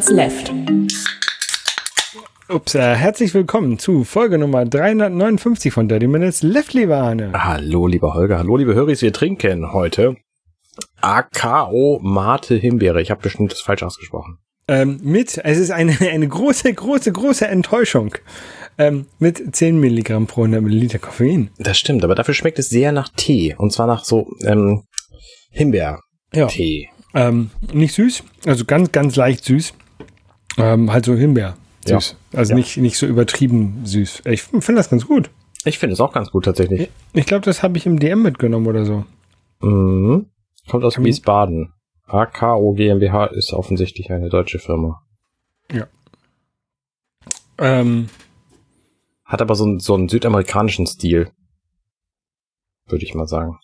Minutes Left. Ups, äh, herzlich willkommen zu Folge Nummer 359 von Dirty Minutes Left, lieber Arne. Hallo, lieber Holger. Hallo, liebe Höris. Wir trinken heute AKO Mate Himbeere. Ich habe bestimmt das falsch ausgesprochen. Ähm, mit, es ist eine, eine große, große, große Enttäuschung. Ähm, mit 10 Milligramm pro 100 Milliliter Koffein. Das stimmt, aber dafür schmeckt es sehr nach Tee. Und zwar nach so ähm, Himbeer-Tee. Ja. Ähm, nicht süß, also ganz, ganz leicht süß. Ähm, halt so Himbeer. Süß. Ja. Also ja. Nicht, nicht so übertrieben süß. Ich finde das ganz gut. Ich finde es auch ganz gut tatsächlich. Ich, glaube, das habe ich im DM mitgenommen oder so. Mhm. Kommt aus Wiesbaden. AKO GmbH ist offensichtlich eine deutsche Firma. Ja. Ähm. Hat aber so, einen, so einen südamerikanischen Stil. Würde ich mal sagen.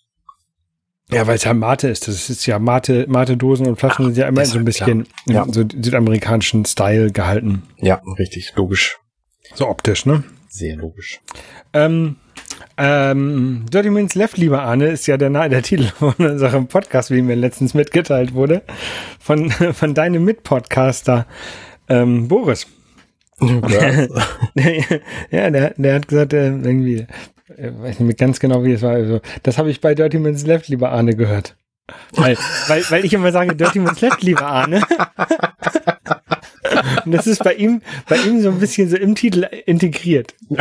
Ja, weil es ja Mate ist. Das ist ja Mate, Mate-Dosen und Flaschen Ach, sind ja immer so ein bisschen ja. so südamerikanischen Style gehalten. Ja, richtig, logisch. So optisch, ne? Sehr logisch. Ähm, ähm, Dirty Minutes Left, lieber Arne, ist ja der, der Titel von unserem Podcast, wie mir letztens mitgeteilt wurde, von, von deinem Mitpodcaster ähm, Boris. Ja, ja der, der hat gesagt, äh, irgendwie, ich weiß nicht mehr ganz genau, wie es war. Also, das habe ich bei Dirty Minutes Left, lieber Arne, gehört. Weil, weil, weil ich immer sage, Dirty Minutes Left, lieber Arne. Und das ist bei ihm, bei ihm so ein bisschen so im Titel integriert.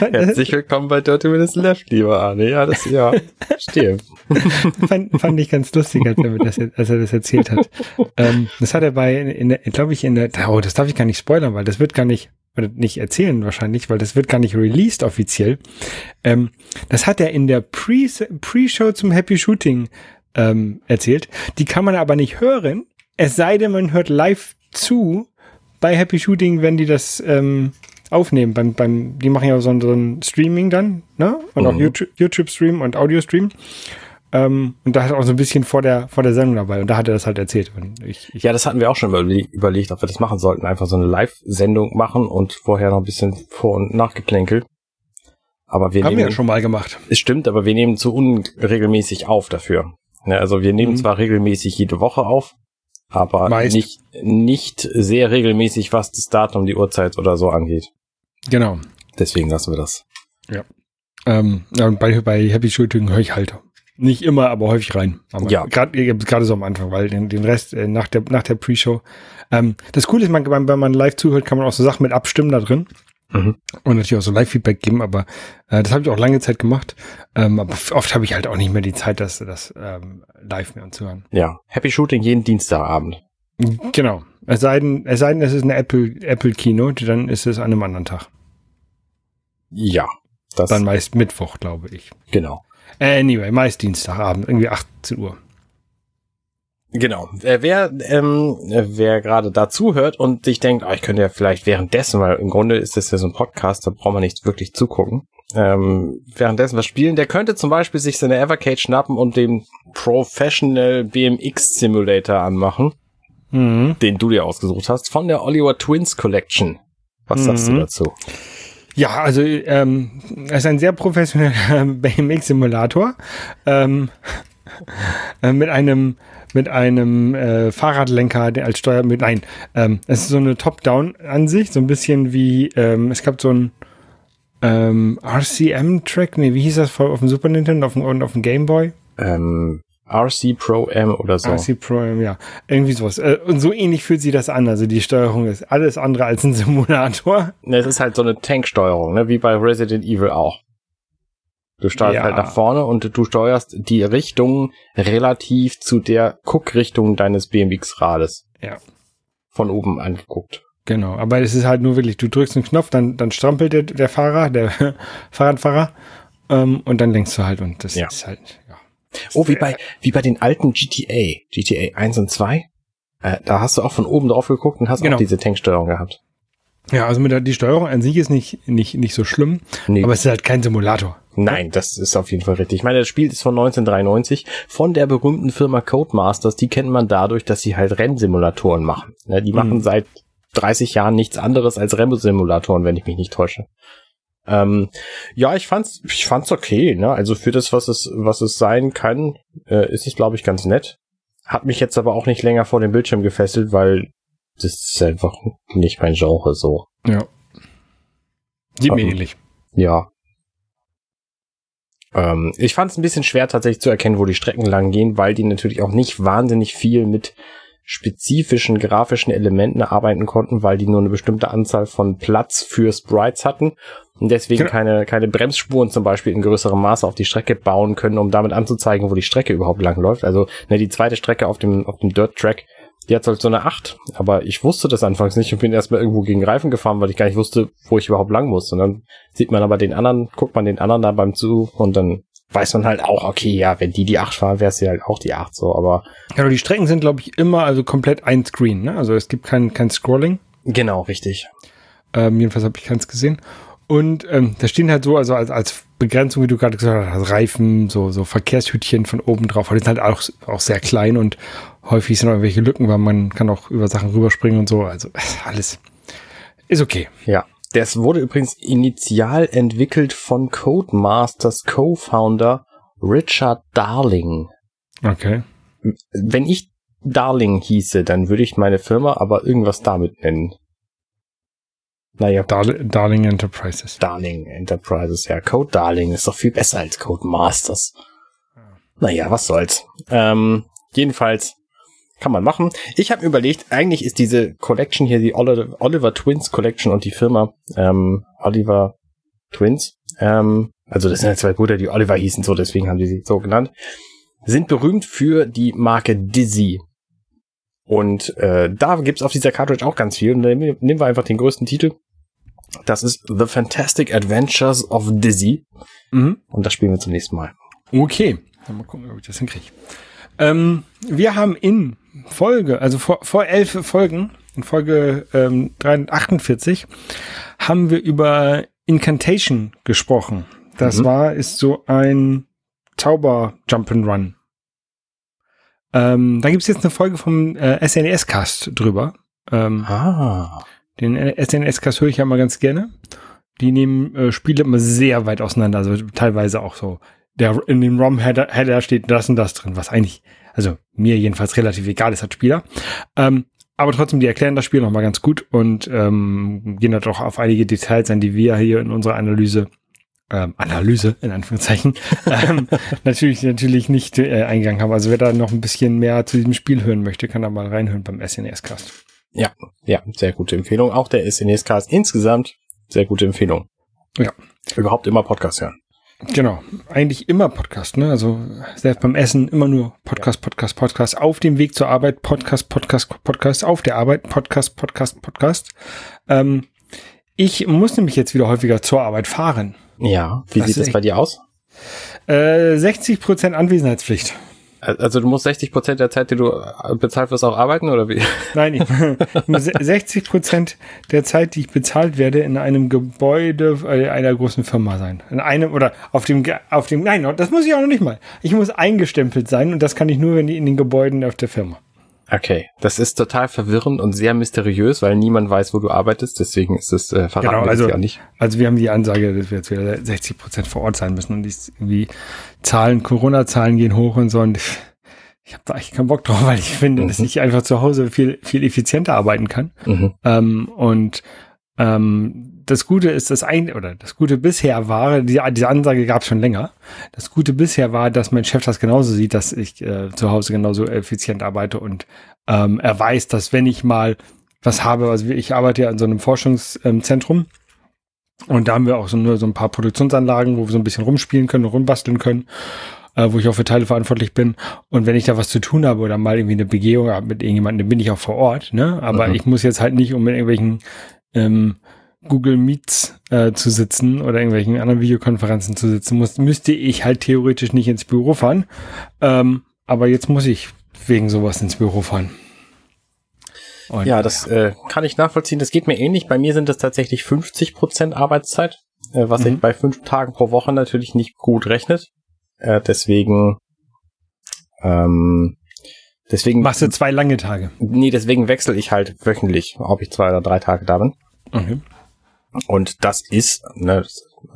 Herzlich willkommen bei Dirty Minutes Left, lieber Arne. Ja, das, ja, stehe. fand, fand ich ganz lustig, als er, das, als er das erzählt hat. Ähm, das hat er bei, in der, glaube ich, in der, oh, das darf ich gar nicht spoilern, weil das wird gar nicht, oder nicht erzählen wahrscheinlich, weil das wird gar nicht released offiziell. Ähm, das hat er in der Pre-Show Pre zum Happy Shooting ähm, erzählt. Die kann man aber nicht hören, es sei denn, man hört live zu bei Happy Shooting, wenn die das ähm, aufnehmen. Beim, beim, die machen ja so ein, Streaming dann, ne? Und mhm. auch YouTube-Stream und Audio-Stream. Ähm, und da hat er auch so ein bisschen vor der, vor der Sendung dabei. Und da hat er das halt erzählt. Ich, ich ja, das hatten wir auch schon überlegt, ob wir das machen sollten. Einfach so eine Live-Sendung machen und vorher noch ein bisschen vor- und nachgeplänkelt. Aber wir Haben nehmen, wir ja schon mal gemacht. Es stimmt, aber wir nehmen zu unregelmäßig auf dafür. Ja, also wir nehmen mhm. zwar regelmäßig jede Woche auf, aber Meist. nicht, nicht sehr regelmäßig, was das Datum, die Uhrzeit oder so angeht. Genau. Deswegen lassen wir das. Ja. Ähm, bei, bei Happy Shooting höre ich halt nicht immer, aber häufig rein. Aber ja. Gerade so am Anfang, weil den, den Rest äh, nach der, nach der Pre-Show. Ähm, das Coole ist, man, wenn man live zuhört, kann man auch so Sachen mit abstimmen da drin. Mhm. Und natürlich auch so Live-Feedback geben, aber äh, das habe ich auch lange Zeit gemacht. Ähm, aber oft habe ich halt auch nicht mehr die Zeit, das, das ähm, live mir anzuhören. Ja, Happy Shooting jeden Dienstagabend. Genau. Es sei denn, es sei denn, es ist eine Apple, Apple Keynote, dann ist es an einem anderen Tag. Ja. Das dann meist Mittwoch, glaube ich. Genau. Anyway, meist Dienstagabend, irgendwie 18 Uhr. Genau. Äh, wer ähm, wer gerade dazu hört und sich denkt, oh, ich könnte ja vielleicht währenddessen, weil im Grunde ist das ja so ein Podcast, da braucht man nicht wirklich zugucken. Ähm, währenddessen was spielen, der könnte zum Beispiel sich seine Evercade schnappen und den Professional BMX Simulator anmachen, mhm. den du dir ausgesucht hast, von der Oliver Twins Collection. Was mhm. sagst du mhm. dazu? Ja, also ähm, es ist ein sehr professioneller BMX-Simulator ähm, äh, mit einem mit einem äh, Fahrradlenker als Steuer mit nein, ähm, es ist so eine Top-Down-Ansicht, so ein bisschen wie ähm, es gab so ein ähm, RCM-Track, nee, wie hieß das auf dem Super Nintendo auf dem, und auf dem Game Boy? Ähm, RC Pro M oder so. RC Pro M, ja. Irgendwie sowas. Äh, und so ähnlich fühlt sich das an. Also die Steuerung ist alles andere als ein Simulator. Ne, es ist halt so eine Tanksteuerung, ne? wie bei Resident Evil auch. Du steuerst ja. halt nach vorne und du steuerst die Richtung relativ zu der Guckrichtung deines BMX-Rades. Ja. Von oben angeguckt. Genau, aber es ist halt nur wirklich, du drückst einen Knopf, dann, dann strampelt der, der Fahrer, der Fahrradfahrer, ähm, und dann lenkst du halt und das ja. ist halt. Oh, wie bei, wie bei den alten GTA, GTA 1 und 2. Äh, da hast du auch von oben drauf geguckt und hast genau. auch diese Tanksteuerung gehabt. Ja, also mit der, die Steuerung an sich ist nicht, nicht, nicht so schlimm, nee. aber es ist halt kein Simulator. Nein, das ist auf jeden Fall richtig. Ich meine, das Spiel ist von 1993 von der berühmten Firma Codemasters. Die kennt man dadurch, dass sie halt Rennsimulatoren machen. Ja, die mhm. machen seit 30 Jahren nichts anderes als Rennsimulatoren, wenn ich mich nicht täusche. Ähm, ja, ich fand's, ich fand's okay. Ne? Also für das, was es, was es sein kann, äh, ist es, glaube ich, ganz nett. Hat mich jetzt aber auch nicht länger vor dem Bildschirm gefesselt, weil das ist einfach nicht mein Genre so. Ja. Sieht mir ähnlich. Ja. Ähm, ich fand es ein bisschen schwer tatsächlich zu erkennen, wo die Strecken lang gehen, weil die natürlich auch nicht wahnsinnig viel mit spezifischen grafischen Elementen arbeiten konnten, weil die nur eine bestimmte Anzahl von Platz für Sprites hatten und deswegen genau. keine, keine Bremsspuren zum Beispiel in größerem Maße auf die Strecke bauen können, um damit anzuzeigen, wo die Strecke überhaupt lang läuft. Also ne, die zweite Strecke auf dem, auf dem Dirt Track, die hat halt so eine 8, aber ich wusste das anfangs nicht und bin erstmal irgendwo gegen Reifen gefahren, weil ich gar nicht wusste, wo ich überhaupt lang muss. Und dann sieht man aber den anderen, guckt man den anderen da beim Zu und dann weiß man halt auch, okay, ja, wenn die die 8 fahren, wäre es ja halt auch die 8 so, aber. Ja, die Strecken sind, glaube ich, immer also komplett ein Screen, ne? Also es gibt kein, kein Scrolling. Genau, richtig. Ähm, jedenfalls habe ich keins gesehen. Und ähm, da stehen halt so, also als, als Begrenzung, wie du gerade gesagt hast, Reifen, so, so Verkehrshütchen von oben drauf. die sind halt auch, auch sehr klein und häufig sind auch irgendwelche Lücken, weil man kann auch über Sachen rüberspringen und so. Also alles ist okay. Ja. Das wurde übrigens initial entwickelt von Codemasters Co-Founder Richard Darling. Okay. Wenn ich Darling hieße, dann würde ich meine Firma aber irgendwas damit nennen. Naja. Dar Darling Enterprises. Darling Enterprises, ja. Code Darling ist doch viel besser als Code Masters. Naja, was soll's. Ähm, jedenfalls kann man machen. Ich habe überlegt, eigentlich ist diese Collection hier die Oliver, Oliver Twins Collection und die Firma ähm, Oliver Twins, ähm, also das sind ja zwei Brüder, die Oliver hießen, so deswegen haben die sie so genannt, sind berühmt für die Marke Dizzy. Und äh, da gibt's auf dieser Cartridge auch ganz viel. Und dann nehmen wir einfach den größten Titel. Das ist The Fantastic Adventures of Dizzy. Mhm. Und das spielen wir zum nächsten Mal. Okay. Dann mal gucken, ob ich das hinkriege. Ähm, wir haben in Folge, also vor, vor elf Folgen, in Folge ähm, 48, haben wir über Incantation gesprochen. Das mhm. war, ist so ein Zauber Jump'n'Run. Ähm, da gibt's jetzt eine Folge vom äh, SNES-Cast drüber. Ähm, ah. Den SNES-Cast höre ich ja mal ganz gerne. Die nehmen äh, Spiele immer sehr weit auseinander, also teilweise auch so. Der in dem ROM-Header Header steht das und das drin, was eigentlich, also mir jedenfalls relativ egal ist als Spieler. Ähm, aber trotzdem, die erklären das Spiel nochmal ganz gut und ähm, gehen halt auch auf einige Details ein, die wir hier in unserer Analyse ähm, Analyse in Anführungszeichen ähm, natürlich natürlich nicht äh, eingegangen haben. Also wer da noch ein bisschen mehr zu diesem Spiel hören möchte, kann da mal reinhören beim SNES-Cast. Ja, ja, sehr gute Empfehlung. Auch der SNES-Cast insgesamt sehr gute Empfehlung. Ja. Überhaupt immer Podcast hören. Genau, eigentlich immer Podcast, ne? Also selbst beim Essen immer nur Podcast, Podcast, Podcast. Auf dem Weg zur Arbeit Podcast, Podcast, Podcast. Auf der Arbeit Podcast, Podcast, Podcast. Ähm, ich muss nämlich jetzt wieder häufiger zur Arbeit fahren. Ja, wie das sieht das bei dir aus? Äh, 60 Prozent Anwesenheitspflicht. Also du musst 60 Prozent der Zeit, die du äh, bezahlt wirst, auch arbeiten oder wie? Nein, ich muss 60 Prozent der Zeit, die ich bezahlt werde, in einem Gebäude äh, einer großen Firma sein. In einem oder auf dem auf dem nein, das muss ich auch noch nicht mal. Ich muss eingestempelt sein und das kann ich nur in den Gebäuden auf der Firma. Okay, das ist total verwirrend und sehr mysteriös, weil niemand weiß, wo du arbeitest. Deswegen ist es äh, verraten genau, also, ja nicht. Also wir haben die Ansage, dass wir jetzt wieder 60 Prozent vor Ort sein müssen und die irgendwie Zahlen, Corona-Zahlen gehen hoch und so. Und ich, habe da echt keinen Bock drauf, weil ich finde, mhm. dass ich einfach zu Hause viel viel effizienter arbeiten kann. Mhm. Ähm, und ähm, das Gute ist, das ein oder das Gute bisher war, die, diese Ansage gab es schon länger. Das Gute bisher war, dass mein Chef das genauso sieht, dass ich äh, zu Hause genauso effizient arbeite und ähm, er weiß, dass wenn ich mal was habe, also ich arbeite ja an so einem Forschungszentrum und da haben wir auch so nur so ein paar Produktionsanlagen, wo wir so ein bisschen rumspielen können und rumbasteln können äh, wo ich auch für Teile verantwortlich bin. Und wenn ich da was zu tun habe oder mal irgendwie eine Begehung habe mit irgendjemandem, dann bin ich auch vor Ort. Ne? Aber mhm. ich muss jetzt halt nicht um mit irgendwelchen ähm, Google Meets äh, zu sitzen oder irgendwelchen anderen Videokonferenzen zu sitzen, muss, müsste ich halt theoretisch nicht ins Büro fahren. Ähm, aber jetzt muss ich wegen sowas ins Büro fahren. Und, ja, das ja. Äh, kann ich nachvollziehen. Das geht mir ähnlich. Bei mir sind es tatsächlich 50 Prozent Arbeitszeit, äh, was mhm. sich bei fünf Tagen pro Woche natürlich nicht gut rechnet. Äh, deswegen, ähm, deswegen machst du zwei lange Tage. Nee, deswegen wechsle ich halt wöchentlich, ob ich zwei oder drei Tage da bin. Okay. Und das ist, ne,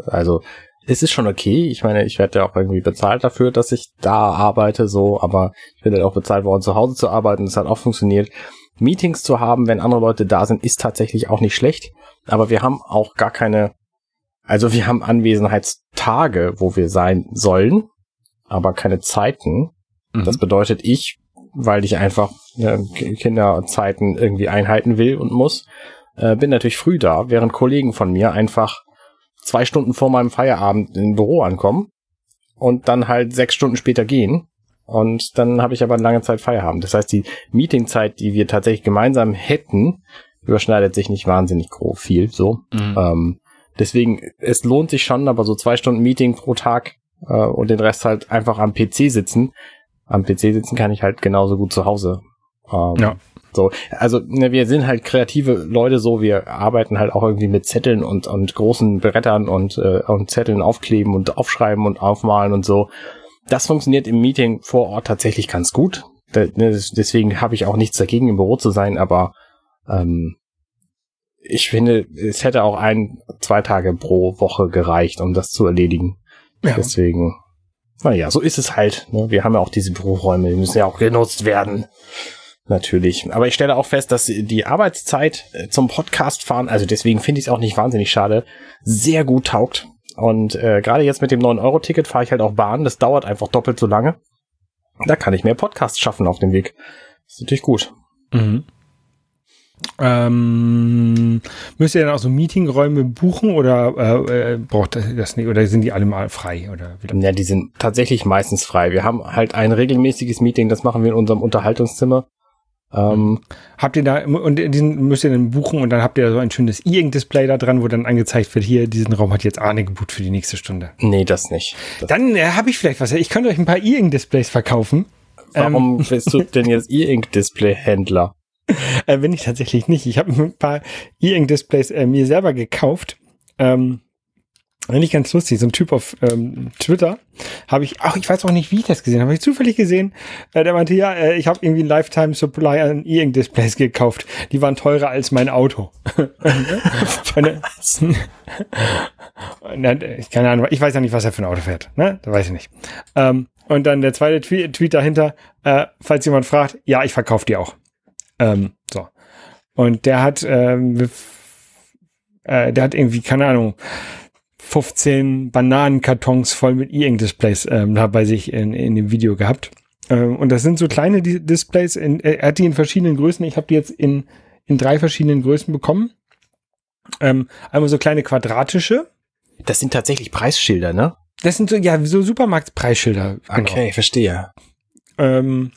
also es ist schon okay. Ich meine, ich werde ja auch irgendwie bezahlt dafür, dass ich da arbeite, so, aber ich werde auch bezahlt worden, zu Hause zu arbeiten. Das hat auch funktioniert. Meetings zu haben, wenn andere Leute da sind, ist tatsächlich auch nicht schlecht. Aber wir haben auch gar keine, also wir haben Anwesenheitstage, wo wir sein sollen, aber keine Zeiten. Mhm. Das bedeutet, ich, weil ich einfach äh, Kinderzeiten irgendwie einhalten will und muss, äh, bin natürlich früh da, während Kollegen von mir einfach zwei Stunden vor meinem Feierabend im Büro ankommen und dann halt sechs Stunden später gehen. Und dann habe ich aber lange Zeit Feierabend. Das heißt, die Meetingzeit, die wir tatsächlich gemeinsam hätten, überschneidet sich nicht wahnsinnig grob viel. So. Mhm. Ähm, deswegen, es lohnt sich schon, aber so zwei Stunden Meeting pro Tag äh, und den Rest halt einfach am PC sitzen. Am PC sitzen kann ich halt genauso gut zu Hause. Ähm, ja. So, also ne, wir sind halt kreative Leute, so wir arbeiten halt auch irgendwie mit Zetteln und und großen Brettern und äh, und Zetteln aufkleben und aufschreiben und aufmalen und so. Das funktioniert im Meeting vor Ort tatsächlich ganz gut. Da, ne, deswegen habe ich auch nichts dagegen, im Büro zu sein, aber ähm, ich finde, es hätte auch ein, zwei Tage pro Woche gereicht, um das zu erledigen. Ja. Deswegen, naja, so ist es halt. Ne? Wir haben ja auch diese Büroräume, die müssen ja auch genutzt werden. Natürlich. Aber ich stelle auch fest, dass die Arbeitszeit äh, zum Podcast fahren, also deswegen finde ich es auch nicht wahnsinnig schade, sehr gut taugt. Und äh, gerade jetzt mit dem 9-Euro-Ticket fahre ich halt auch Bahn. Das dauert einfach doppelt so lange. Da kann ich mehr Podcasts schaffen auf dem Weg. Das ist natürlich gut. Mhm. Ähm, müsst ihr dann auch so Meetingräume buchen oder äh, äh, braucht das nicht oder sind die alle mal frei oder wieder? Ja, die sind tatsächlich meistens frei. Wir haben halt ein regelmäßiges Meeting, das machen wir in unserem Unterhaltungszimmer. Ähm, habt ihr da, und diesen müsst ihr dann buchen und dann habt ihr so ein schönes E-Ink-Display da dran, wo dann angezeigt wird, hier, diesen Raum hat jetzt Arne gebucht für die nächste Stunde. Nee, das nicht. Das dann äh, habe ich vielleicht was. Ich könnte euch ein paar E-Ink-Displays verkaufen. Warum ähm, bist du denn jetzt E-Ink-Display-Händler? äh, bin ich tatsächlich nicht. Ich habe ein paar E-Ink-Displays äh, mir selber gekauft. Ähm, nicht ganz lustig, so ein Typ auf ähm, Twitter habe ich, auch ich weiß auch nicht, wie ich das gesehen habe, habe ich zufällig gesehen, äh, der meinte, ja, äh, ich habe irgendwie ein Lifetime Supply an E-Ink-Displays gekauft. Die waren teurer als mein Auto. ich keine Ahnung, ich weiß ja nicht, was er für ein Auto fährt, ne? Da weiß ich nicht. Ähm, und dann der zweite Tweet, Tweet dahinter, äh, falls jemand fragt, ja, ich verkaufe die auch. Ähm, so. Und der hat, ähm, äh, der hat irgendwie, keine Ahnung, 15 Bananenkartons voll mit E-Ink-Displays ähm, da bei sich in, in dem Video gehabt. Ähm, und das sind so kleine Di Displays. In, er hat die in verschiedenen Größen. Ich habe die jetzt in, in drei verschiedenen Größen bekommen. Ähm, einmal so kleine quadratische. Das sind tatsächlich Preisschilder, ne? Das sind so, ja, so Supermarktpreisschilder. Genau. Okay, verstehe. Ähm,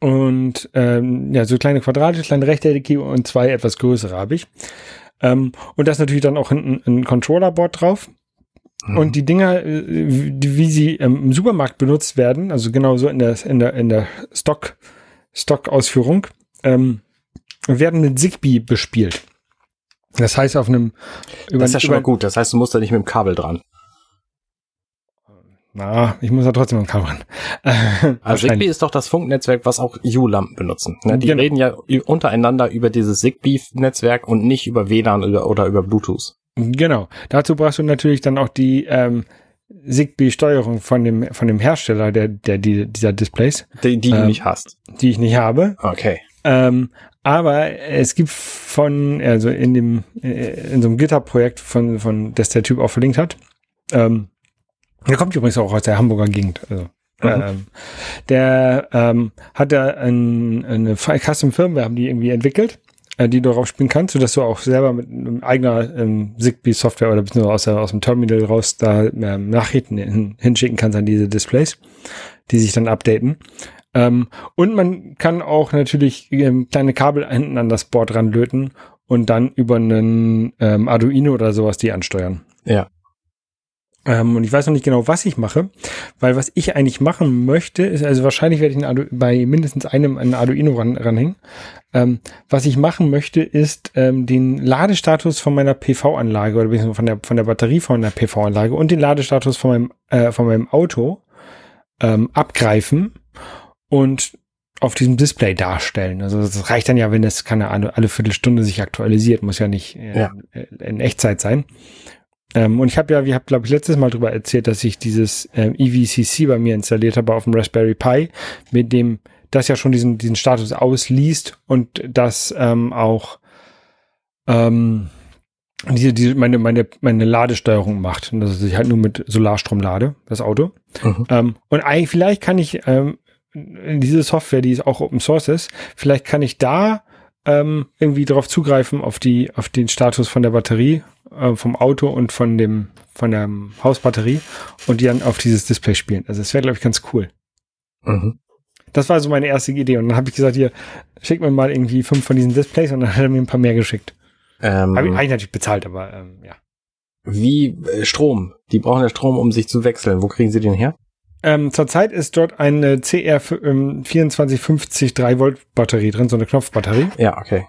und ähm, ja, so kleine quadratische, kleine rechteckige und zwei etwas größere habe ich. Ähm, und da ist natürlich dann auch ein, ein Controllerboard drauf. Mhm. Und die Dinger, äh, die, wie sie ähm, im Supermarkt benutzt werden, also genauso in der, in der, in der Stock, Stock-Ausführung, ähm, werden mit Zigbee bespielt. Das heißt, auf einem. Über, das ist ja schon mal gut. Das heißt, du musst da nicht mit dem Kabel dran. Na, ich muss ja trotzdem am Kabel ran. also Zigbee ist doch das Funknetzwerk, was auch U-Lampen benutzen. Ne? Die genau. reden ja untereinander über dieses Zigbee-Netzwerk und nicht über WLAN oder, oder über Bluetooth. Genau. Dazu brauchst du natürlich dann auch die ähm, Zigbee-Steuerung von dem von dem Hersteller der der die, dieser Displays, die, die ähm, du nicht hast, die ich nicht habe. Okay. Ähm, aber es gibt von also in dem äh, in so einem GitHub-Projekt von von das der Typ auch verlinkt hat. Ähm, der kommt übrigens auch aus der Hamburger Gegend. Also, mhm. ähm, der ähm, hat da ein, eine Custom Firmware haben die irgendwie entwickelt, äh, die du darauf spielen kannst, sodass du auch selber mit eigener ähm, Zigbee-Software oder beziehungsweise aus, der, aus dem Terminal raus da ähm, Nachrichten hin, hinschicken kannst an diese Displays, die sich dann updaten. Ähm, und man kann auch natürlich ähm, kleine Kabel hinten an das Board ranlöten und dann über einen ähm, Arduino oder sowas die ansteuern. Ja. Ähm, und ich weiß noch nicht genau, was ich mache, weil was ich eigentlich machen möchte, ist, also wahrscheinlich werde ich Ardu bei mindestens einem ein Arduino ran, ranhängen. Ähm, was ich machen möchte, ist ähm, den Ladestatus von meiner PV-Anlage oder von der, von der Batterie von der PV-Anlage und den Ladestatus von meinem, äh, von meinem Auto ähm, abgreifen und auf diesem Display darstellen. Also das reicht dann ja, wenn es keine Ahnung, alle Viertelstunde sich aktualisiert, muss ja nicht äh, ja. in Echtzeit sein. Ähm, und ich habe ja, wie habe glaube ich letztes Mal darüber erzählt, dass ich dieses ähm, EVCC bei mir installiert habe auf dem Raspberry Pi, mit dem das ja schon diesen diesen Status ausliest und das ähm, auch ähm, diese, diese meine meine meine Ladesteuerung macht und dass ich halt nur mit Solarstrom lade das Auto. Mhm. Ähm, und eigentlich vielleicht kann ich ähm, diese Software, die ist auch Open Source ist, vielleicht kann ich da ähm, irgendwie darauf zugreifen auf die auf den Status von der Batterie äh, vom Auto und von dem von der Hausbatterie und die dann auf dieses Display spielen. Also das wäre glaube ich ganz cool. Mhm. Das war so meine erste Idee und dann habe ich gesagt, hier schick mir mal irgendwie fünf von diesen Displays und dann hat er mir ein paar mehr geschickt. Ähm, habe ich eigentlich natürlich bezahlt, aber ähm, ja. Wie äh, Strom? Die brauchen ja Strom, um sich zu wechseln. Wo kriegen sie den her? Ähm, zurzeit ist dort eine CR 2450 3 Volt Batterie drin, so eine Knopfbatterie. Ja, okay.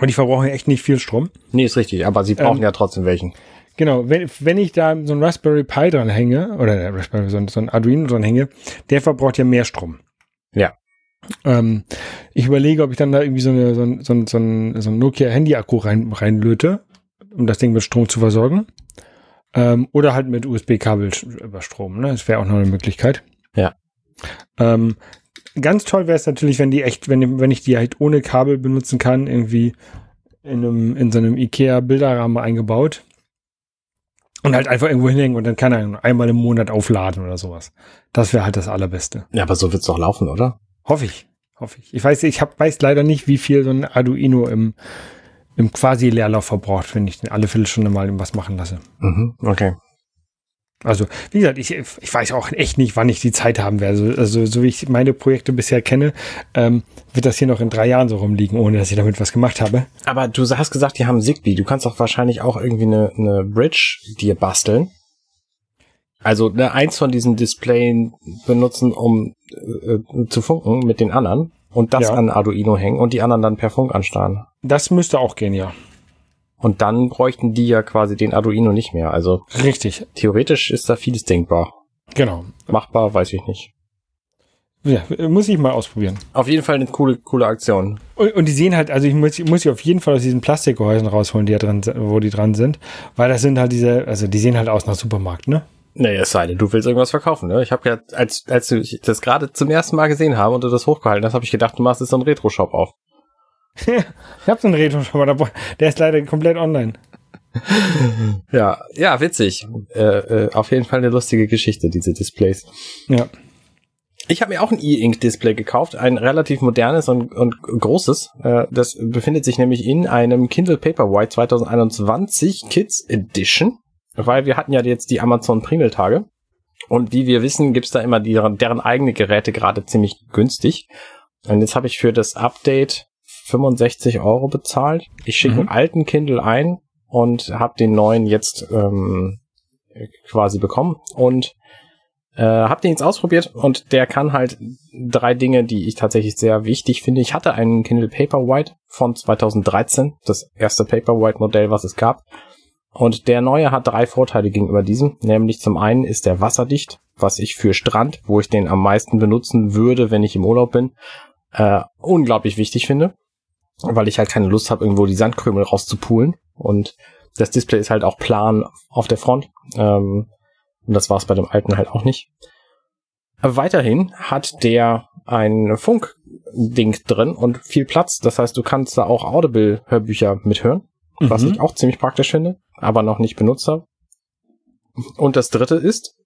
Und die verbrauchen echt nicht viel Strom. Nee, ist richtig, aber sie brauchen ähm, ja trotzdem welchen. Genau, wenn, wenn ich da so ein Raspberry Pi dran hänge, oder Raspberry, so, ein, so ein Arduino dran hänge, der verbraucht ja mehr Strom. Ja. Ähm, ich überlege, ob ich dann da irgendwie so, eine, so, ein, so, ein, so ein, so ein Nokia-Handy-Akku rein, reinlöte, um das Ding mit Strom zu versorgen. Ähm, oder halt mit USB-Kabel über Strom. Ne? Das wäre auch noch eine Möglichkeit. Ja. Ähm, ganz toll wäre es natürlich, wenn die echt, wenn, wenn ich die halt ohne Kabel benutzen kann, irgendwie in, einem, in so einem IKEA-Bilderrahmen eingebaut. Und halt einfach irgendwo hinhängen und dann kann er einmal im Monat aufladen oder sowas. Das wäre halt das Allerbeste. Ja, aber so wird's doch laufen, oder? Hoffe ich. Hoffe ich. Ich weiß, ich hab, weiß leider nicht, wie viel so ein Arduino im, im quasi Leerlauf verbraucht, wenn ich den alle Viertelstunde mal was machen lasse. Mhm, okay. Also, wie gesagt, ich, ich weiß auch echt nicht, wann ich die Zeit haben werde. Also, also so wie ich meine Projekte bisher kenne, ähm, wird das hier noch in drei Jahren so rumliegen, ohne dass ich damit was gemacht habe. Aber du hast gesagt, die haben Zigbee. Du kannst doch wahrscheinlich auch irgendwie eine, eine Bridge dir basteln. Also ne, eins von diesen Displayen benutzen, um äh, zu funken mit den anderen und das ja. an Arduino hängen und die anderen dann per Funk anstarren. Das müsste auch gehen, ja. Und dann bräuchten die ja quasi den Arduino nicht mehr. Also richtig. Theoretisch ist da vieles denkbar. Genau. Machbar, weiß ich nicht. Ja, muss ich mal ausprobieren. Auf jeden Fall eine coole, coole Aktion. Und, und die sehen halt, also ich muss, ich muss sie auf jeden Fall aus diesen Plastikgehäusen rausholen, die da drin, wo die dran sind, weil das sind halt diese, also die sehen halt aus nach Supermarkt, ne? Naja, es sei denn, du willst irgendwas verkaufen, ne? Ich habe ja, als, als ich das gerade zum ersten Mal gesehen habe und du das hochgehalten hast, habe ich gedacht, du machst jetzt so einen Retro-Shop auf. ich habe so einen Retro-Shop, aber der ist leider komplett online. ja, ja, witzig. Äh, äh, auf jeden Fall eine lustige Geschichte, diese Displays. Ja. Ich habe mir auch ein E-Ink-Display gekauft, ein relativ modernes und, und großes. Äh, das befindet sich nämlich in einem Kindle Paperwhite 2021 Kids Edition weil wir hatten ja jetzt die Amazon Pringle-Tage. Und wie wir wissen, gibt's da immer die, deren eigene Geräte gerade ziemlich günstig. Und jetzt habe ich für das Update 65 Euro bezahlt. Ich schicke mhm. einen alten Kindle ein und habe den neuen jetzt ähm, quasi bekommen und äh, habe den jetzt ausprobiert und der kann halt drei Dinge, die ich tatsächlich sehr wichtig finde. Ich hatte einen Kindle Paperwhite von 2013, das erste Paperwhite Modell, was es gab. Und der neue hat drei Vorteile gegenüber diesem. Nämlich zum einen ist der wasserdicht, was ich für Strand, wo ich den am meisten benutzen würde, wenn ich im Urlaub bin, äh, unglaublich wichtig finde. Weil ich halt keine Lust habe, irgendwo die Sandkrümel rauszupulen. Und das Display ist halt auch plan auf der Front. Ähm, und das war es bei dem alten halt auch nicht. Weiterhin hat der ein Funkding drin und viel Platz. Das heißt, du kannst da auch Audible-Hörbücher mithören, was mhm. ich auch ziemlich praktisch finde aber noch nicht benutzt habe. Und das dritte ist,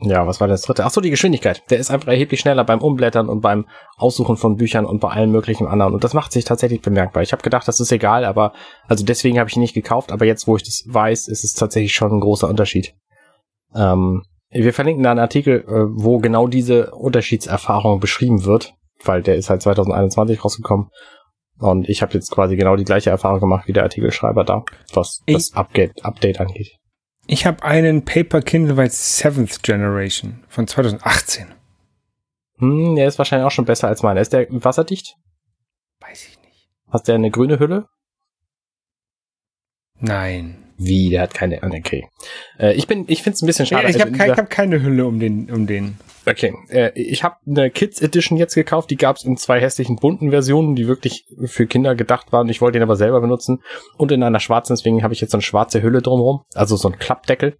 ja, was war das dritte? Ach so, die Geschwindigkeit. Der ist einfach erheblich schneller beim Umblättern und beim Aussuchen von Büchern und bei allen möglichen anderen. Und das macht sich tatsächlich bemerkbar. Ich habe gedacht, das ist egal, aber also deswegen habe ich ihn nicht gekauft. Aber jetzt, wo ich das weiß, ist es tatsächlich schon ein großer Unterschied. Ähm, wir verlinken da einen Artikel, äh, wo genau diese Unterschiedserfahrung beschrieben wird, weil der ist halt 2021 rausgekommen. Und ich habe jetzt quasi genau die gleiche Erfahrung gemacht wie der Artikelschreiber da, was ich, das Update, Update angeht. Ich habe einen Paper Kindle bei Seventh Generation von 2018. Hm, der ist wahrscheinlich auch schon besser als meiner. Ist der wasserdicht? Weiß ich nicht. Hast der eine grüne Hülle? Nein. Wie, der hat keine, okay. Äh, ich bin, ich find's ein bisschen schade. Ich habe Also kein, dieser- ich hab keine Hülle um den, um den. Okay, äh, ich habe eine Kids Edition jetzt gekauft, die gab's in zwei hässlichen bunten Versionen, die wirklich für Kinder gedacht waren. Ich wollte den aber selber benutzen und in einer schwarzen, deswegen habe ich jetzt so eine schwarze Hülle drumherum, also so ein Klappdeckel,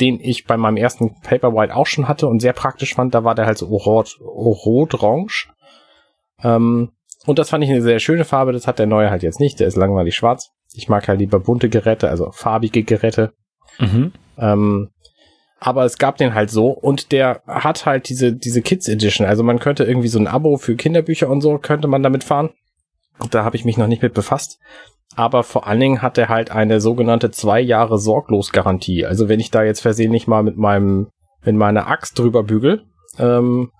den ich bei meinem ersten Paperwhite auch schon hatte und sehr praktisch fand. Da war der halt so rot, rot-orange. Ähm, und das fand ich eine sehr schöne Farbe. Das hat der neue halt jetzt nicht. Der ist langweilig schwarz. Ich mag halt lieber bunte Geräte, also farbige Geräte. Mhm. Ähm, aber es gab den halt so und der hat halt diese, diese Kids Edition. Also man könnte irgendwie so ein Abo für Kinderbücher und so könnte man damit fahren. Da habe ich mich noch nicht mit befasst. Aber vor allen Dingen hat er halt eine sogenannte zwei Jahre Sorglos-Garantie. Also wenn ich da jetzt versehentlich mal mit meinem, mit meiner Axt drüber bügel, ähm,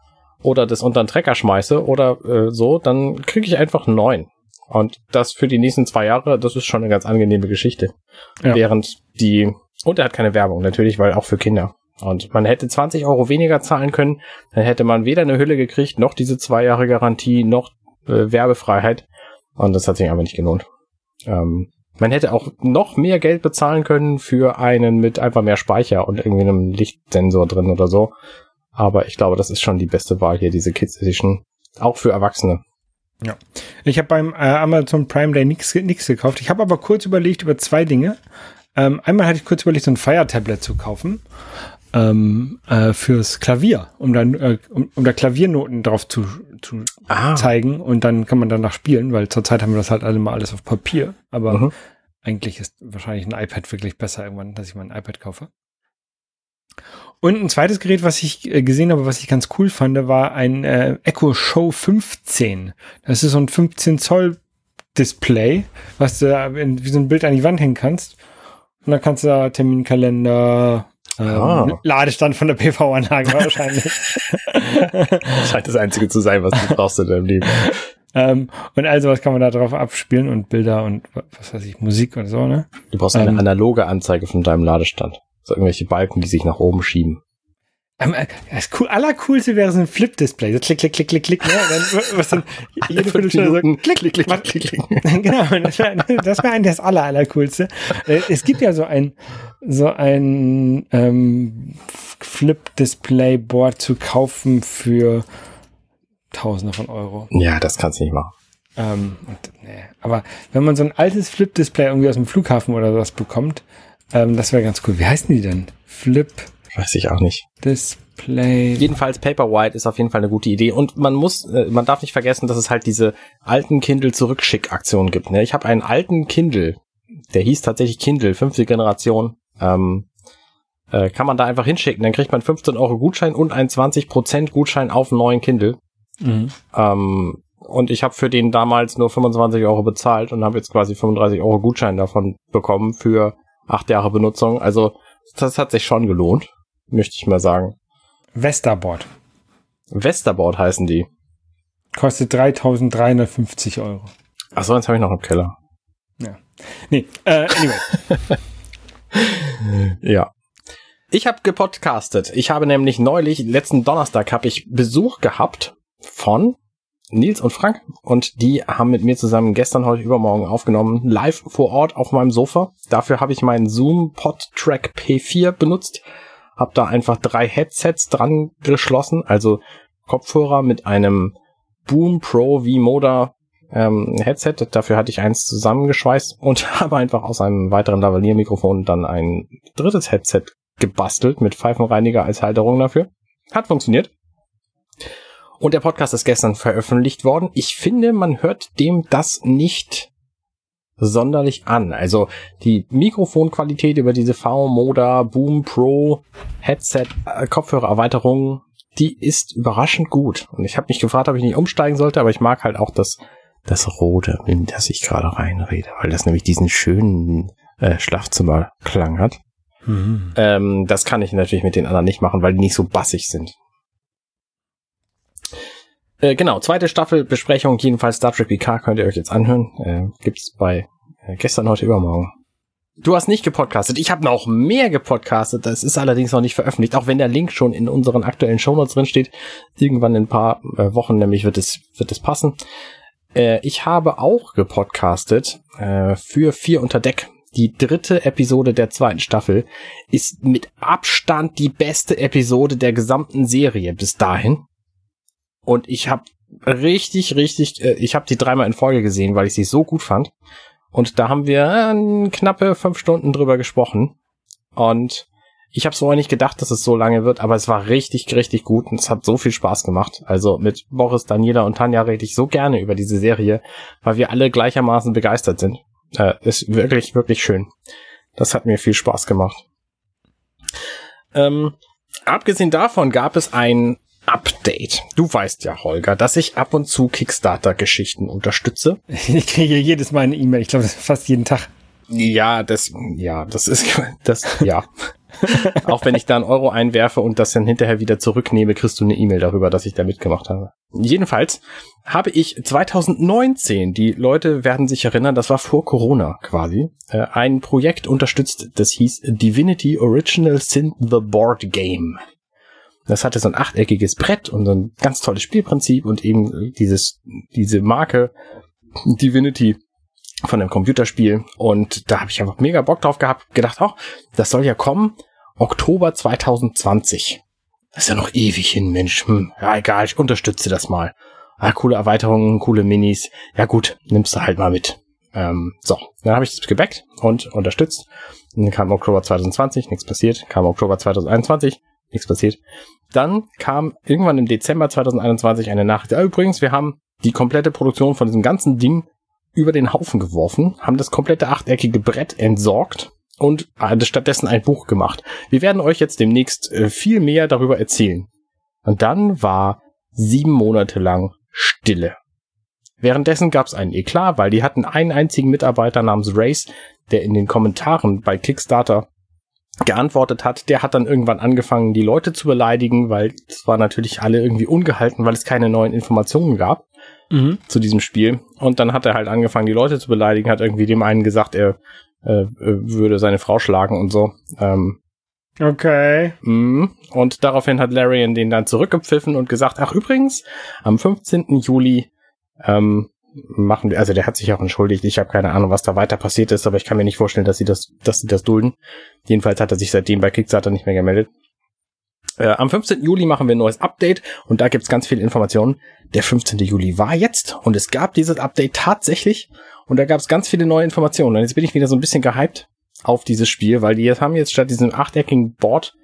oder das unter den Trecker schmeiße oder äh, so, dann kriege ich einfach neuen. Und das für die nächsten zwei Jahre, das ist schon eine ganz angenehme Geschichte. Ja. Während die, und er hat keine Werbung, natürlich, weil auch für Kinder. Und man hätte 20 Euro weniger zahlen können, dann hätte man weder eine Hülle gekriegt, noch diese zwei Jahre Garantie, noch äh, Werbefreiheit. Und das hat sich einfach nicht gelohnt. Ähm, man hätte auch noch mehr Geld bezahlen können für einen mit einfach mehr Speicher und irgendwie einem Lichtsensor drin oder so. Aber ich glaube, das ist schon die beste Wahl hier, diese Kids Edition. Auch für Erwachsene. Ich habe beim äh, Amazon Prime Day nichts nichts gekauft. Ich habe aber kurz überlegt über zwei Dinge. Ähm, einmal hatte ich kurz überlegt, so ein Fire Tablet zu kaufen ähm, äh, fürs Klavier, um dann äh, um, um da Klaviernoten drauf zu, zu Ah. zeigen und dann kann man danach spielen, weil zurzeit haben wir das halt alle mal alles auf Papier. Aber Mhm. eigentlich ist wahrscheinlich ein iPad wirklich besser irgendwann, dass ich mal ein iPad kaufe. Und ein zweites Gerät, was ich äh, gesehen habe, was ich ganz cool fand, war ein äh, Echo Show 15. Das ist so ein 15 Zoll Display, was du in, wie so ein Bild an die Wand hängen kannst. Und dann kannst du da Terminkalender, ähm, Ah. Ladestand von der PV-Anlage wahrscheinlich. Scheint das Einzige zu sein, was du brauchst in deinem Leben. ähm, und also was kann man da drauf abspielen und Bilder und wa- was weiß ich, Musik und so, ne? Du brauchst eine Ähm. analoge Anzeige von deinem Ladestand. So irgendwelche Balken, die sich nach oben schieben. Ähm, äh, das cool, allercoolste wäre so ein Flip-Display. So klick, klick, klick, klick, klick. Ne? Dann, was dann jede Viertelstunde so klick, klick, klick, klick, klick. genau, das wäre das wär eigentlich das aller, allercoolste. Äh, es gibt ja so ein, so ein ähm, Flip-Display-Board zu kaufen für Tausende von Euro. Ja, das kannst du nicht machen. Ähm, und, nee. Aber wenn man so ein altes Flip-Display irgendwie aus dem Flughafen oder sowas bekommt, ähm, das wäre ganz cool. Wie heißen die denn? Weiß ich auch nicht. Flip-Display. Jedenfalls Paperwhite ist auf jeden Fall eine gute Idee und man muss, äh, man darf nicht vergessen, dass es halt diese alten Kindle Zurückschick-Aktion gibt. Ne? Ich habe einen alten Kindle, der hieß tatsächlich Kindle, fünfte Generation. Ähm, äh, kann man da einfach hinschicken, dann kriegt man 15 Euro Gutschein und einen 20% Gutschein auf einen neuen Kindle. Mhm. Ähm, und ich habe für den damals nur 25 Euro bezahlt und habe jetzt quasi 35 Euro Gutschein davon bekommen für acht Jahre Benutzung. Also das hat sich schon gelohnt, möchte ich mal sagen. Westerboard. Westerboard heißen die. Kostet 3350 Euro. Achso, jetzt habe ich noch im Keller. Nee, äh, anyway. Ja. Ich habe gepodcastet. Ich habe nämlich neulich, letzten Donnerstag, habe ich Besuch gehabt von Nils und Frank. Und die haben mit mir zusammen gestern, heute, übermorgen aufgenommen, live vor Ort auf meinem Sofa. Dafür habe ich meinen Zoom PodTrack P4 benutzt. Hab da einfach drei Headsets dran geschlossen, also Kopfhörer mit einem Boom Pro V-Moda ähm, Headset. Dafür hatte ich eins zusammengeschweißt und habe einfach aus einem weiteren Lavalier-Mikrofon dann ein drittes Headset gebastelt mit Pfeifenreiniger als Halterung dafür. Hat funktioniert. Und der Podcast ist gestern veröffentlicht worden. Ich finde, man hört dem das nicht sonderlich an. Also die Mikrofonqualität über diese V-Moda Boom Pro Headset äh, Kopfhörererweiterung, die ist überraschend gut. Und ich habe mich gefragt, ob ich nicht umsteigen sollte, aber ich mag halt auch das das Rote, in das ich gerade reinrede, weil das nämlich diesen schönen äh, Schlafzimmerklang hat. Mhm. Ähm, das kann ich natürlich mit den anderen nicht machen, weil die nicht so bassig sind. Äh, genau, zweite Staffel Besprechung, jedenfalls Star Trek PK könnt ihr euch jetzt anhören. Äh, gibt's bei äh, gestern, heute, übermorgen. Du hast nicht gepodcastet. Ich habe noch mehr gepodcastet. Das ist allerdings noch nicht veröffentlicht, auch wenn der Link schon in unseren aktuellen Shownotes drin steht. Irgendwann in ein paar äh, Wochen nämlich wird es wird es passen. Äh, ich habe auch gepodcastet äh, für vier unter Deck. Die dritte Episode der zweiten Staffel ist mit Abstand die beste Episode der gesamten Serie bis dahin. Und ich habe richtig, richtig, äh, ich habe die dreimal in Folge gesehen, weil ich sie so gut fand. Und da haben wir äh, knappe fünf Stunden drüber gesprochen. Und ich habe so nicht gedacht, dass es so lange wird, aber es war richtig, richtig gut und es hat so viel Spaß gemacht. Also mit Boris, Daniela und Tanja rede ich so gerne über diese Serie, weil wir alle gleichermaßen begeistert sind. Äh, ist wirklich, wirklich schön. Das hat mir viel Spaß gemacht. Ähm, abgesehen davon gab es ein Update. Du weißt ja, Holger, dass ich ab und zu Kickstarter-Geschichten unterstütze. Ich kriege jedes Mal eine E-Mail. Ich glaube, fast jeden Tag. Ja, das, ja, das ist, das, ja. Auch wenn ich da einen Euro einwerfe und das dann hinterher wieder zurücknehme, kriegst du eine E-Mail darüber, dass ich da mitgemacht habe. Jedenfalls habe ich 2019, die Leute werden sich erinnern, das war vor Corona quasi, äh, ein Projekt unterstützt, das hieß Divinity Original Sin the Board Game. Das hatte so ein achteckiges Brett und so ein ganz tolles Spielprinzip und eben dieses, diese Marke Divinity von einem Computerspiel. Und da habe ich einfach mega Bock drauf gehabt, gedacht, oh, das soll ja kommen. Oktober 2020. Das ist ja noch ewig hin, Mensch. Hm, ja, egal, ich unterstütze das mal. Ah, coole Erweiterungen, coole Minis. Ja gut, nimmst du halt mal mit. Ähm, so, dann habe ich das gebackt und unterstützt. Dann kam Oktober 2020, nichts passiert. Kam Oktober 2021, nichts passiert. Dann kam irgendwann im Dezember 2021 eine Nachricht. Ja, übrigens, wir haben die komplette Produktion von diesem ganzen Ding über den Haufen geworfen, haben das komplette achteckige Brett entsorgt und stattdessen ein Buch gemacht. Wir werden euch jetzt demnächst äh, viel mehr darüber erzählen. Und dann war sieben Monate lang Stille. Währenddessen gab es einen Eklat, weil die hatten einen einzigen Mitarbeiter namens Race, der in den Kommentaren bei Kickstarter geantwortet hat. Der hat dann irgendwann angefangen, die Leute zu beleidigen, weil es war natürlich alle irgendwie ungehalten, weil es keine neuen Informationen gab mhm. zu diesem Spiel. Und dann hat er halt angefangen, die Leute zu beleidigen, hat irgendwie dem einen gesagt, er äh, würde seine Frau schlagen und so. Ähm, okay. Mh. Und daraufhin hat Larian den dann zurückgepfiffen und gesagt, ach übrigens, am 15. Juli ähm, machen wir, also der hat sich auch entschuldigt, ich habe keine Ahnung, was da weiter passiert ist, aber ich kann mir nicht vorstellen, dass sie das, dass sie das dulden. Jedenfalls hat er sich seitdem bei Kickstarter nicht mehr gemeldet. Äh, am 15. Juli machen wir ein neues Update und da gibt's ganz viele Informationen. Der 15. Juli war jetzt und es gab dieses Update tatsächlich und da gab's ganz viele neue Informationen. Und jetzt bin ich wieder so ein bisschen gehypt auf dieses Spiel, weil die haben jetzt statt diesem achteckigen Board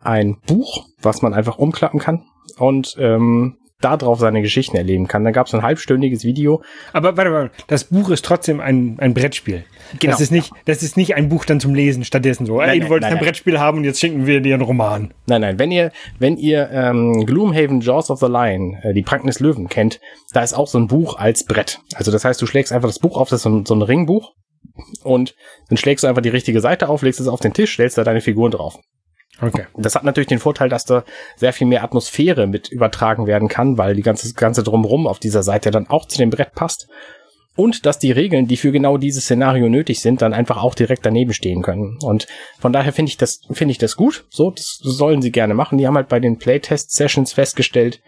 ein Buch, was man einfach umklappen kann. Und ähm, da drauf seine Geschichten erleben kann. Dann gab es ein halbstündiges Video. Aber warte mal, das Buch ist trotzdem ein, ein Brettspiel. Genau. Das ist, nicht, das ist nicht ein Buch dann zum Lesen stattdessen so, nein, ey, du nein, wolltest nein, ein Brettspiel haben und jetzt schicken wir dir einen Roman. Nein, nein, wenn ihr, wenn ihr ähm, Gloomhaven Jaws of the Lion, äh, die Pranken des Löwen kennt, da ist auch so ein Buch als Brett. Also das heißt, du schlägst einfach das Buch auf, das ist so ein, so ein Ringbuch und dann schlägst du einfach die richtige Seite auf, legst es auf den Tisch, stellst da deine Figuren drauf. Okay. Das hat natürlich den Vorteil, dass da sehr viel mehr Atmosphäre mit übertragen werden kann, weil die ganze, ganze drumrum auf dieser Seite dann auch zu dem Brett passt. Und dass die Regeln, die für genau dieses Szenario nötig sind, dann einfach auch direkt daneben stehen können. Und von daher finde ich das, finde ich das gut. So, das sollen sie gerne machen. Die haben halt bei den Playtest-Sessions festgestellt,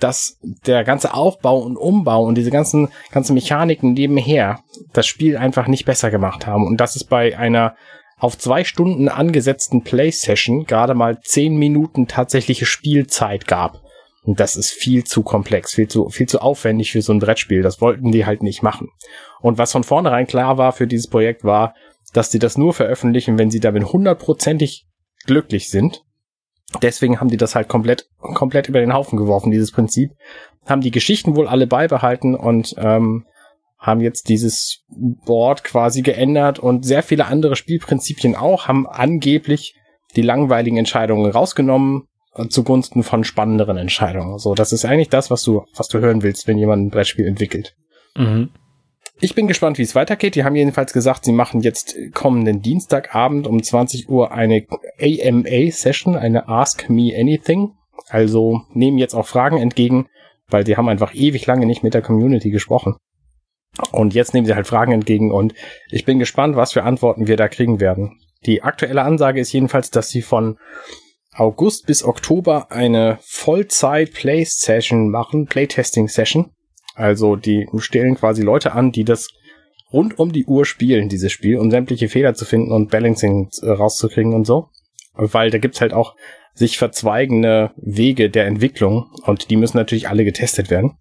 dass der ganze Aufbau und Umbau und diese ganzen, ganzen Mechaniken nebenher das Spiel einfach nicht besser gemacht haben. Und das ist bei einer auf zwei Stunden angesetzten Play-Session gerade mal zehn Minuten tatsächliche Spielzeit gab. Und das ist viel zu komplex, viel zu, viel zu aufwendig für so ein Brettspiel. Das wollten die halt nicht machen. Und was von vornherein klar war für dieses Projekt war, dass sie das nur veröffentlichen, wenn sie damit hundertprozentig glücklich sind. Deswegen haben die das halt komplett, komplett über den Haufen geworfen, dieses Prinzip. Haben die Geschichten wohl alle beibehalten und ähm, haben jetzt dieses Board quasi geändert und sehr viele andere Spielprinzipien auch, haben angeblich die langweiligen Entscheidungen rausgenommen zugunsten von spannenderen Entscheidungen. So, das ist eigentlich das, was du, was du hören willst, wenn jemand ein Brettspiel entwickelt. Mhm. Ich bin gespannt, wie es weitergeht. Die haben jedenfalls gesagt, sie machen jetzt kommenden Dienstagabend um 20 Uhr eine AMA-Session, eine Ask Me Anything. Also nehmen jetzt auch Fragen entgegen, weil sie haben einfach ewig lange nicht mit der Community gesprochen. Und jetzt nehmen sie halt Fragen entgegen und ich bin gespannt, was für Antworten wir da kriegen werden. Die aktuelle Ansage ist jedenfalls, dass sie von August bis Oktober eine Vollzeit Play Session machen, Playtesting Session. Also die stellen quasi Leute an, die das rund um die Uhr spielen, dieses Spiel, um sämtliche Fehler zu finden und Balancing äh, rauszukriegen und so. Weil da gibt's halt auch sich verzweigende Wege der Entwicklung und die müssen natürlich alle getestet werden.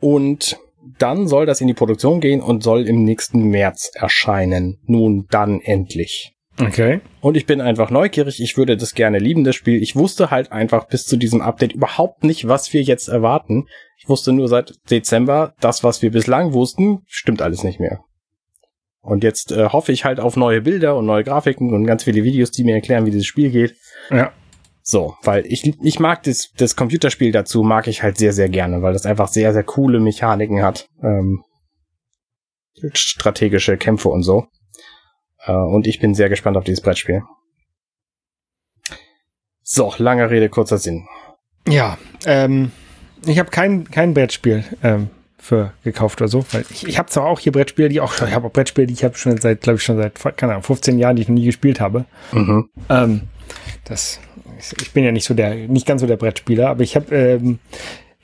Und dann soll das in die Produktion gehen und soll im nächsten März erscheinen. Nun dann endlich. Okay. Und ich bin einfach neugierig. Ich würde das gerne lieben, das Spiel. Ich wusste halt einfach bis zu diesem Update überhaupt nicht, was wir jetzt erwarten. Ich wusste nur seit Dezember, das, was wir bislang wussten, stimmt alles nicht mehr. Und jetzt äh, hoffe ich halt auf neue Bilder und neue Grafiken und ganz viele Videos, die mir erklären, wie dieses Spiel geht. Ja. So, weil ich, ich mag das, das Computerspiel dazu, mag ich halt sehr, sehr gerne, weil das einfach sehr, sehr coole Mechaniken hat. Ähm, strategische Kämpfe und so. Äh, und ich bin sehr gespannt auf dieses Brettspiel. So, lange Rede, kurzer Sinn. Ja, ähm, ich habe kein, kein Brettspiel ähm, für gekauft oder so, weil ich, ich habe zwar auch hier Brettspiele, die auch ich habe auch Brettspiele, die ich habe schon seit, glaube ich, schon seit, keine Ahnung, 15 Jahren, die ich noch nie gespielt habe. Mhm. Ähm, das, ich bin ja nicht so der, nicht ganz so der Brettspieler, aber ich habe ähm,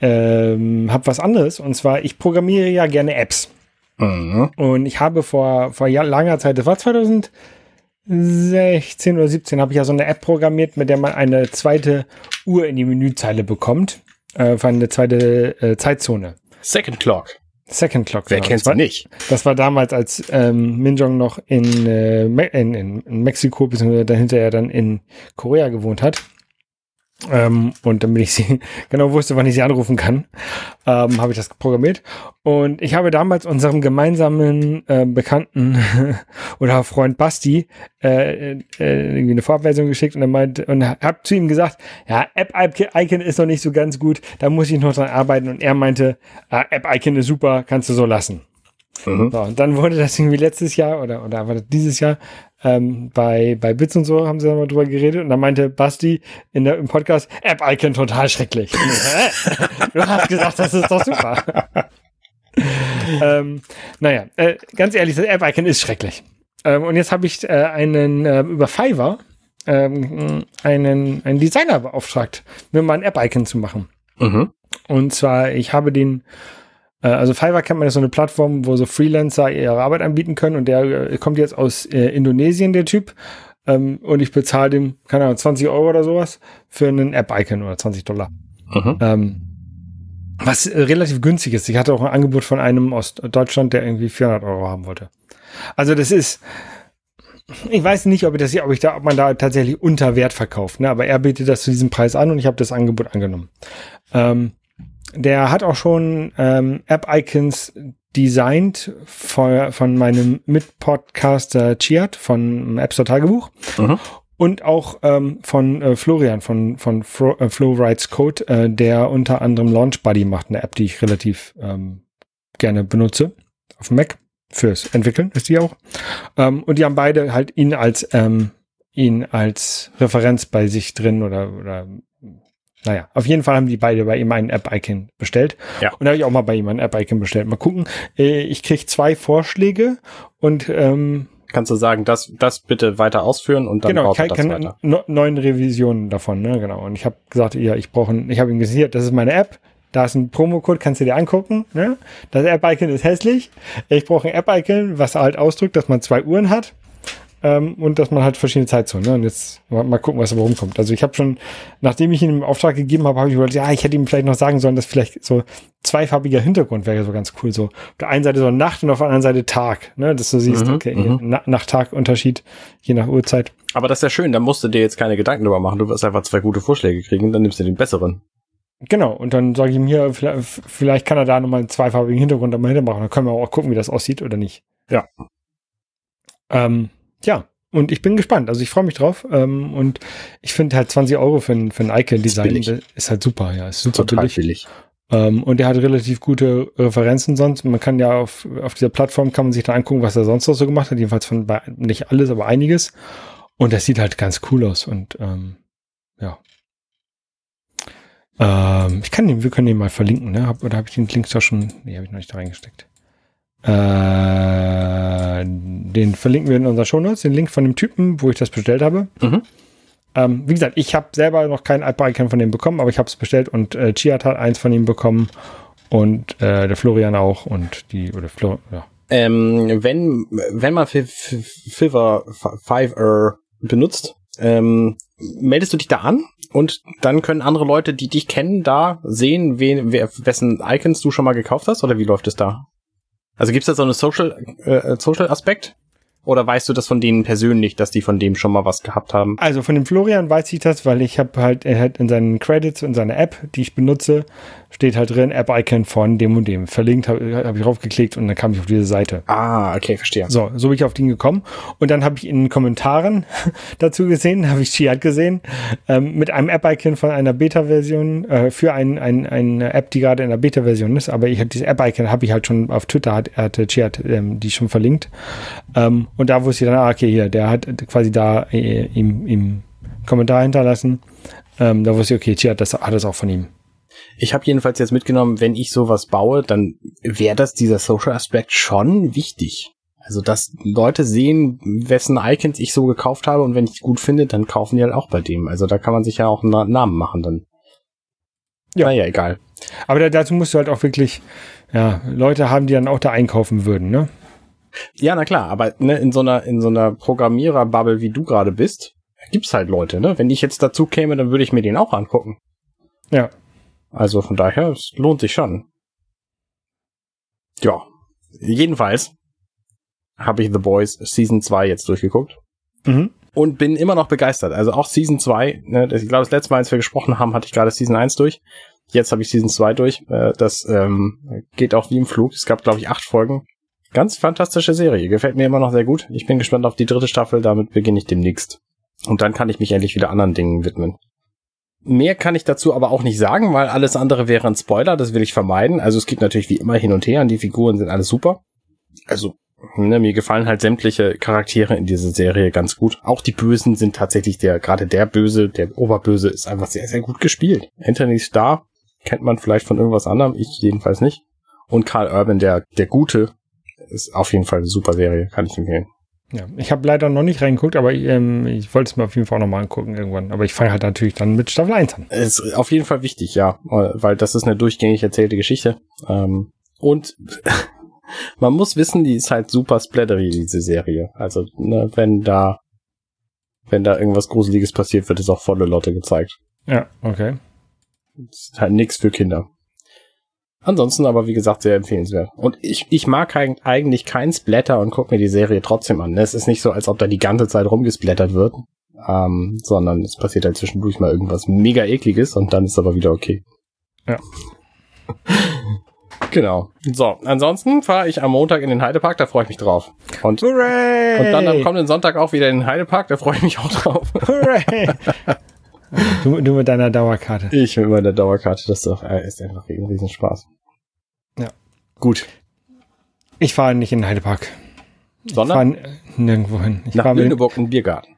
ähm, hab was anderes und zwar, ich programmiere ja gerne Apps. Mhm. Und ich habe vor, vor langer Zeit, das war 2016 oder 17, habe ich ja so eine App programmiert, mit der man eine zweite Uhr in die Menüzeile bekommt. Äh, für eine zweite äh, Zeitzone. Second Clock. Second Clock. Wer genau. kennt sie nicht? Das war damals, als ähm, Minjong noch in, äh, in, in Mexiko, beziehungsweise dahinter er dann in Korea gewohnt hat. Ähm, und damit ich sie genau wusste, wann ich sie anrufen kann, ähm, habe ich das programmiert. Und ich habe damals unserem gemeinsamen äh, Bekannten oder Freund Basti äh, äh, irgendwie eine Vorabversion geschickt und er meinte und habe zu ihm gesagt, ja, App-Icon ist noch nicht so ganz gut, da muss ich noch dran arbeiten. Und er meinte, ah, App-Icon ist super, kannst du so lassen. Mhm. So, und dann wurde das irgendwie letztes Jahr oder, oder dieses Jahr ähm, bei, bei Bits und so haben sie mal drüber geredet und da meinte Basti in der, im Podcast, App-Icon total schrecklich. du hast gesagt, das ist doch super. ähm, naja, äh, ganz ehrlich, das App-Icon ist schrecklich. Ähm, und jetzt habe ich äh, einen äh, über Fiverr ähm, einen, einen Designer beauftragt, mir mal ein App-Icon zu machen. Mhm. Und zwar, ich habe den also Fiverr kennt man ist so eine Plattform, wo so Freelancer ihre Arbeit anbieten können und der äh, kommt jetzt aus äh, Indonesien, der Typ. Ähm, und ich bezahle dem, keine Ahnung, 20 Euro oder sowas für einen App-Icon oder 20 Dollar. Mhm. Ähm, was äh, relativ günstig ist. Ich hatte auch ein Angebot von einem aus Deutschland, der irgendwie 400 Euro haben wollte. Also das ist, ich weiß nicht, ob ich das, ob ich da, ob man da tatsächlich unter Wert verkauft, ne? Aber er bietet das zu diesem Preis an und ich habe das Angebot angenommen. Ähm, der hat auch schon ähm, App-Icons designt von, von meinem Mitpodcaster Chiat von App Store Tagebuch. Mhm. Und auch ähm, von äh, Florian von, von Fro äh, Flow Writes Code, äh, der unter anderem Launch Buddy macht, eine App, die ich relativ ähm, gerne benutze. Auf dem Mac. Fürs Entwickeln ist die auch. Ähm, und die haben beide halt ihn als ähm, ihn als Referenz bei sich drin oder, oder naja, auf jeden Fall haben die beide bei ihm ein App-Icon bestellt. Ja. Und da habe ich auch mal bei ihm ein App-Icon bestellt. Mal gucken. Äh, ich kriege zwei Vorschläge und ähm, kannst du sagen, das, das bitte weiter ausführen und dann genau, kann, das kann weiter. Neun Revisionen davon, ne, genau. Und ich habe gesagt, ja, ich brauche, ich habe ihm gesagt, das ist meine App, da ist ein Promocode, kannst du dir angucken. Ne? Das App-Icon ist hässlich. Ich brauche ein App-Icon, was halt ausdrückt, dass man zwei Uhren hat ähm, und dass man halt verschiedene Zeitzonen. Ne? Und jetzt mal, mal gucken, was da rumkommt. Also ich habe schon, nachdem ich ihm einen Auftrag gegeben habe, habe ich überlegt, ja, ich hätte ihm vielleicht noch sagen sollen, dass vielleicht so zweifarbiger Hintergrund wäre so ganz cool. So auf der einen Seite so Nacht und auf der anderen Seite Tag, ne? Dass du siehst, mhm, okay, mhm. Nacht-Tag-Unterschied, je nach Uhrzeit. Aber das ist ja schön, da musst du dir jetzt keine Gedanken drüber machen. Du wirst einfach zwei gute Vorschläge kriegen und dann nimmst du den besseren. Genau, und dann sage ich ihm hier, vielleicht, vielleicht kann er da nochmal einen zweifarbigen Hintergrund einmal hinter machen. Dann können wir auch gucken, wie das aussieht oder nicht. Ja. Ähm, ja, und ich bin gespannt. Also ich freue mich drauf. Ähm, und ich finde halt 20 Euro für ein, für ein Icon-Design ist, ist, halt super. Ja, ist super Total billig. billig. Ähm, und der hat relativ gute Referenzen sonst. Man kann ja auf, auf dieser Plattform kann man sich da angucken, was er sonst noch so gemacht hat. Jedenfalls von nicht alles, aber einiges. Und das sieht halt ganz cool aus. Und ähm, ja. Ähm, ich kann den, wir können den mal verlinken, ne? Hab, oder habe ich den Link da schon? Nee, habe ich noch nicht da reingesteckt. Äh, den verlinken wir in unserer Show Notes, den Link von dem Typen, wo ich das bestellt habe. Mhm. Ähm, wie gesagt, ich habe selber noch kein Icon von dem bekommen, aber ich habe es bestellt und äh, Chiat hat eins von ihm bekommen. Und äh, der Florian auch und die, oder Flor, ja. Ähm, wenn, wenn man Fiverr, Fiverr benutzt, ähm, meldest du dich da an und dann können andere Leute, die dich kennen, da sehen, wen, wer, wessen Icons du schon mal gekauft hast oder wie läuft es da? Also gibt es da so einen Social, äh, Social Aspekt? Oder weißt du das von denen persönlich, dass die von dem schon mal was gehabt haben? Also von dem Florian weiß ich das, weil ich habe halt, er hat in seinen Credits in seiner App, die ich benutze, steht halt drin, App-Icon von dem und dem. Verlinkt habe hab ich draufgeklickt und dann kam ich auf diese Seite. Ah, okay, verstehe. So, so bin ich auf den gekommen. Und dann habe ich in den Kommentaren dazu gesehen, habe ich Chiat gesehen, ähm, mit einem App-Icon von einer Beta-Version, äh, für ein, ein, eine App, die gerade in der Beta-Version ist. Aber ich habe diese App-Icon habe ich halt schon auf Twitter, hat, hatte Chiat ähm, die schon verlinkt. Ähm, und da wusste ich dann, ah, okay, hier, der hat quasi da äh, im, im Kommentar hinterlassen. Ähm, da wusste ich, okay, Chiat, das hat das auch von ihm. Ich habe jedenfalls jetzt mitgenommen, wenn ich sowas baue, dann wäre das dieser Social Aspekt schon wichtig. Also, dass Leute sehen, wessen Icons ich so gekauft habe und wenn ich gut finde, dann kaufen die halt auch bei dem. Also, da kann man sich ja auch einen Namen machen dann. Ja. Naja, egal. Aber da, dazu musst du halt auch wirklich, ja, Leute haben, die dann auch da einkaufen würden, ne? Ja, na klar, aber ne, in so einer, in so einer Programmierer-Bubble, wie du gerade bist, gibt's halt Leute, ne? Wenn ich jetzt dazu käme, dann würde ich mir den auch angucken. Ja. Also von daher, es lohnt sich schon. Ja. Jedenfalls habe ich The Boys Season 2 jetzt durchgeguckt. Mhm. Und bin immer noch begeistert. Also auch Season 2, ne, ich glaube, das letzte Mal, als wir gesprochen haben, hatte ich gerade Season 1 durch. Jetzt habe ich Season 2 durch. Äh, das ähm, geht auch wie im Flug. Es gab, glaube ich, acht Folgen. Ganz fantastische Serie. Gefällt mir immer noch sehr gut. Ich bin gespannt auf die dritte Staffel. Damit beginne ich demnächst. Und dann kann ich mich endlich wieder anderen Dingen widmen. Mehr kann ich dazu aber auch nicht sagen, weil alles andere wäre ein Spoiler, das will ich vermeiden. Also es geht natürlich wie immer hin und her und die Figuren sind alle super. Also ne, mir gefallen halt sämtliche Charaktere in dieser Serie ganz gut. Auch die Bösen sind tatsächlich der, gerade der Böse, der Oberböse ist einfach sehr, sehr gut gespielt. Anthony Starr kennt man vielleicht von irgendwas anderem, ich jedenfalls nicht. Und Carl Urban, der, der Gute, ist auf jeden Fall eine super Serie, kann ich empfehlen. Ja, ich habe leider noch nicht reingeguckt, aber ähm, ich wollte es mir auf jeden Fall auch nochmal angucken irgendwann. Aber ich fange halt natürlich dann mit Staffel 1 an. Ist auf jeden Fall wichtig, ja, weil das ist eine durchgängig erzählte Geschichte. Ähm, und man muss wissen, die ist halt super splattery, diese Serie. Also, ne, wenn da, wenn da irgendwas Gruseliges passiert, wird es auch volle Lotte gezeigt. Ja, okay. Ist halt nichts für Kinder. Ansonsten aber, wie gesagt, sehr empfehlenswert. Und ich, ich mag eigentlich keinen Splatter und gucke mir die Serie trotzdem an. Es ist nicht so, als ob da die ganze Zeit rumgesplattert wird, ähm, sondern es passiert halt zwischendurch mal irgendwas mega ekliges und dann ist aber wieder okay. Ja. genau. So, ansonsten fahre ich am Montag in den Heidepark, da freue ich mich drauf. Und, Hooray! und dann am kommenden Sonntag auch wieder in den Heidepark, da freue ich mich auch drauf. Hooray! Du, du mit deiner Dauerkarte. Ich mit meiner Dauerkarte, das ist, doch, äh, ist einfach ein Riesenspaß. Ja. Gut. Ich fahre nicht in den Heidepark. Sondern? Ich fahre nirgendwo hin. Ich Nach Lüneburg den Biergarten.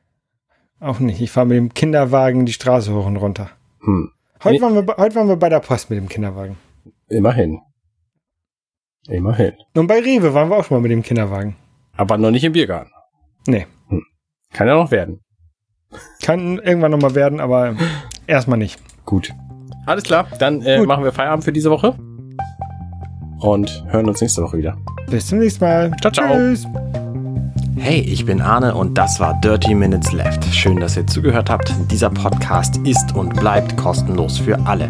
Auch nicht. Ich fahre mit dem Kinderwagen die Straße hoch und runter. Hm. Heute, nee. waren wir, heute waren wir bei der Post mit dem Kinderwagen. Immerhin. Immerhin. Und bei Rewe waren wir auch schon mal mit dem Kinderwagen. Aber noch nicht im Biergarten. Nee. Hm. Kann ja noch werden. Kann irgendwann nochmal werden, aber erstmal nicht. Gut. Alles klar, dann äh, machen wir Feierabend für diese Woche. Und hören uns nächste Woche wieder. Bis zum nächsten Mal. Ciao, ciao. Tschüss. Hey, ich bin Arne und das war Dirty Minutes Left. Schön, dass ihr zugehört habt. Dieser Podcast ist und bleibt kostenlos für alle.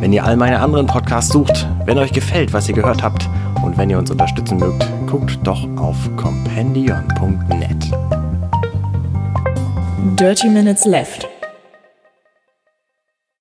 Wenn ihr all meine anderen Podcasts sucht, wenn euch gefällt, was ihr gehört habt und wenn ihr uns unterstützen mögt, guckt doch auf compendion.net. Dirty Minutes Left.